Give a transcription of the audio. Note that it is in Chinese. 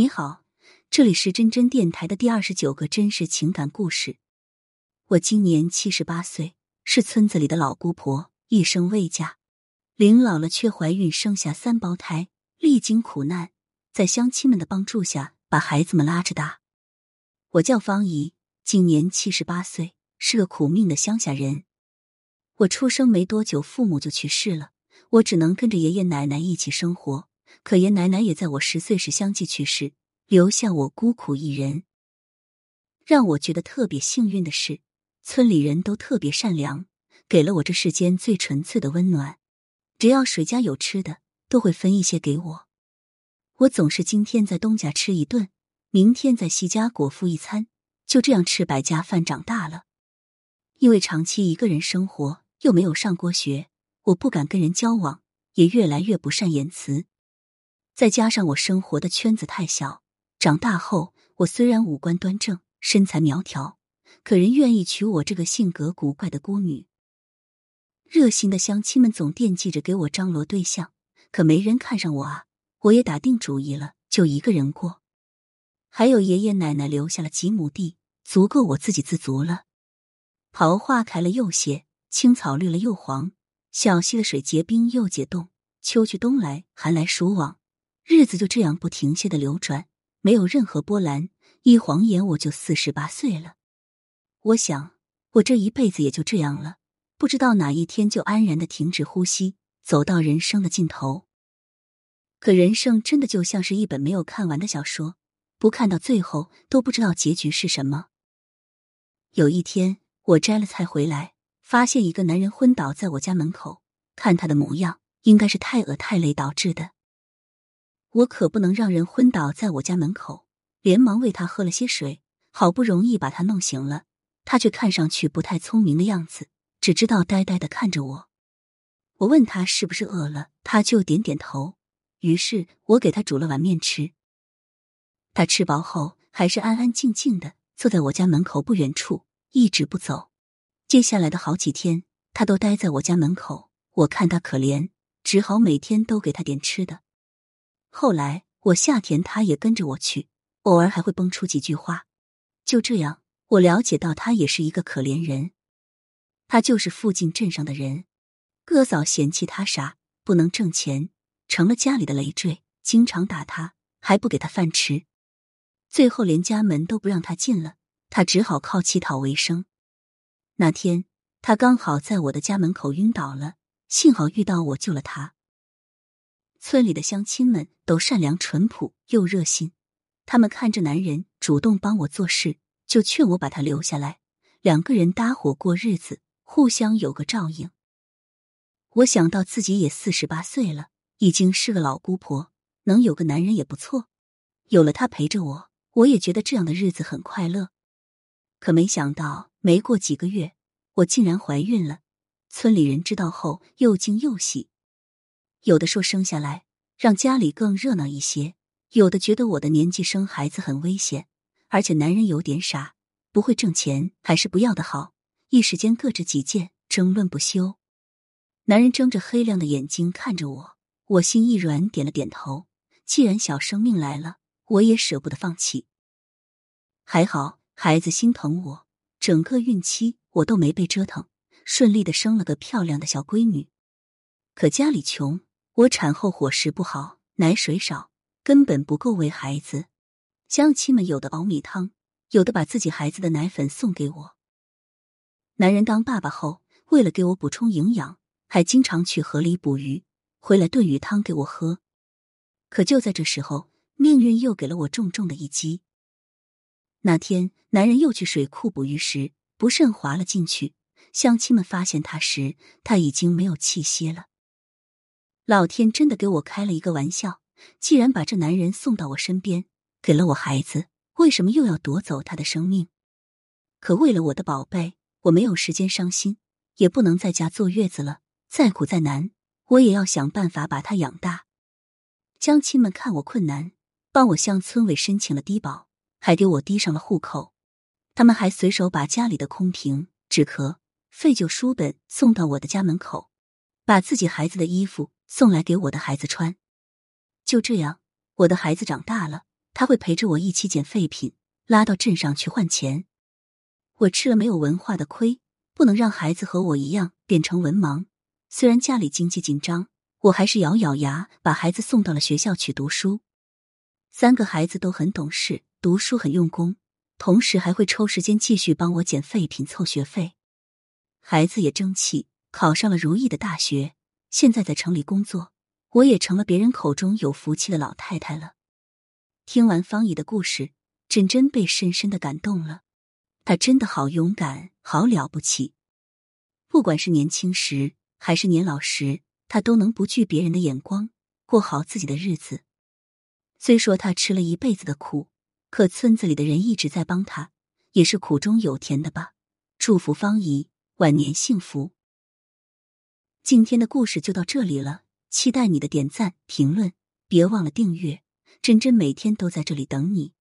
你好，这里是真真电台的第二十九个真实情感故事。我今年七十八岁，是村子里的老姑婆，一生未嫁，临老了却怀孕生下三胞胎，历经苦难，在乡亲们的帮助下把孩子们拉扯大。我叫方怡，今年七十八岁，是个苦命的乡下人。我出生没多久，父母就去世了，我只能跟着爷爷奶奶一起生活。可爷奶奶也在我十岁时相继去世，留下我孤苦一人。让我觉得特别幸运的是，村里人都特别善良，给了我这世间最纯粹的温暖。只要谁家有吃的，都会分一些给我。我总是今天在东家吃一顿，明天在西家果腹一餐，就这样吃百家饭长大了。因为长期一个人生活，又没有上过学，我不敢跟人交往，也越来越不善言辞。再加上我生活的圈子太小，长大后我虽然五官端正、身材苗条，可人愿意娶我这个性格古怪的孤女。热心的乡亲们总惦记着给我张罗对象，可没人看上我啊！我也打定主意了，就一个人过。还有爷爷奶奶留下了几亩地，足够我自给自足了。桃花开了又谢，青草绿了又黄，小溪的水结冰又解冻，秋去冬来，寒来暑往。日子就这样不停歇的流转，没有任何波澜。一晃眼我就四十八岁了。我想，我这一辈子也就这样了，不知道哪一天就安然的停止呼吸，走到人生的尽头。可人生真的就像是一本没有看完的小说，不看到最后都不知道结局是什么。有一天，我摘了菜回来，发现一个男人昏倒在我家门口，看他的模样，应该是太饿太累导致的。我可不能让人昏倒在我家门口，连忙喂他喝了些水，好不容易把他弄醒了，他却看上去不太聪明的样子，只知道呆呆的看着我。我问他是不是饿了，他就点点头。于是我给他煮了碗面吃。他吃饱后，还是安安静静的坐在我家门口不远处，一直不走。接下来的好几天，他都待在我家门口。我看他可怜，只好每天都给他点吃的。后来我下田，他也跟着我去，偶尔还会蹦出几句话。就这样，我了解到他也是一个可怜人。他就是附近镇上的人，哥嫂嫌弃他傻，不能挣钱，成了家里的累赘，经常打他，还不给他饭吃，最后连家门都不让他进了。他只好靠乞讨为生。那天他刚好在我的家门口晕倒了，幸好遇到我救了他。村里的乡亲们都善良淳朴又热心，他们看着男人主动帮我做事，就劝我把他留下来，两个人搭伙过日子，互相有个照应。我想到自己也四十八岁了，已经是个老姑婆，能有个男人也不错。有了他陪着我，我也觉得这样的日子很快乐。可没想到，没过几个月，我竟然怀孕了。村里人知道后，又惊又喜。有的说生下来让家里更热闹一些，有的觉得我的年纪生孩子很危险，而且男人有点傻，不会挣钱，还是不要的好。一时间各执己见，争论不休。男人睁着黑亮的眼睛看着我，我心一软，点了点头。既然小生命来了，我也舍不得放弃。还好孩子心疼我，整个孕期我都没被折腾，顺利的生了个漂亮的小闺女。可家里穷。我产后伙食不好，奶水少，根本不够喂孩子。乡亲们有的熬米汤，有的把自己孩子的奶粉送给我。男人当爸爸后，为了给我补充营养，还经常去河里捕鱼，回来炖鱼汤给我喝。可就在这时候，命运又给了我重重的一击。那天，男人又去水库捕鱼时，不慎滑了进去。乡亲们发现他时，他已经没有气息了。老天真的给我开了一个玩笑，既然把这男人送到我身边，给了我孩子，为什么又要夺走他的生命？可为了我的宝贝，我没有时间伤心，也不能在家坐月子了。再苦再难，我也要想办法把他养大。乡亲们看我困难，帮我向村委申请了低保，还给我滴上了户口。他们还随手把家里的空瓶、纸壳、废旧书本送到我的家门口，把自己孩子的衣服。送来给我的孩子穿，就这样，我的孩子长大了，他会陪着我一起捡废品，拉到镇上去换钱。我吃了没有文化的亏，不能让孩子和我一样变成文盲。虽然家里经济紧张，我还是咬咬牙把孩子送到了学校去读书。三个孩子都很懂事，读书很用功，同时还会抽时间继续帮我捡废品凑学费。孩子也争气，考上了如意的大学，现在在城里工作。我也成了别人口中有福气的老太太了。听完方姨的故事，珍珍被深深的感动了。她真的好勇敢，好了不起。不管是年轻时还是年老时，她都能不惧别人的眼光，过好自己的日子。虽说她吃了一辈子的苦，可村子里的人一直在帮她，也是苦中有甜的吧。祝福方姨晚年幸福。今天的故事就到这里了。期待你的点赞、评论，别忘了订阅。珍珍每天都在这里等你。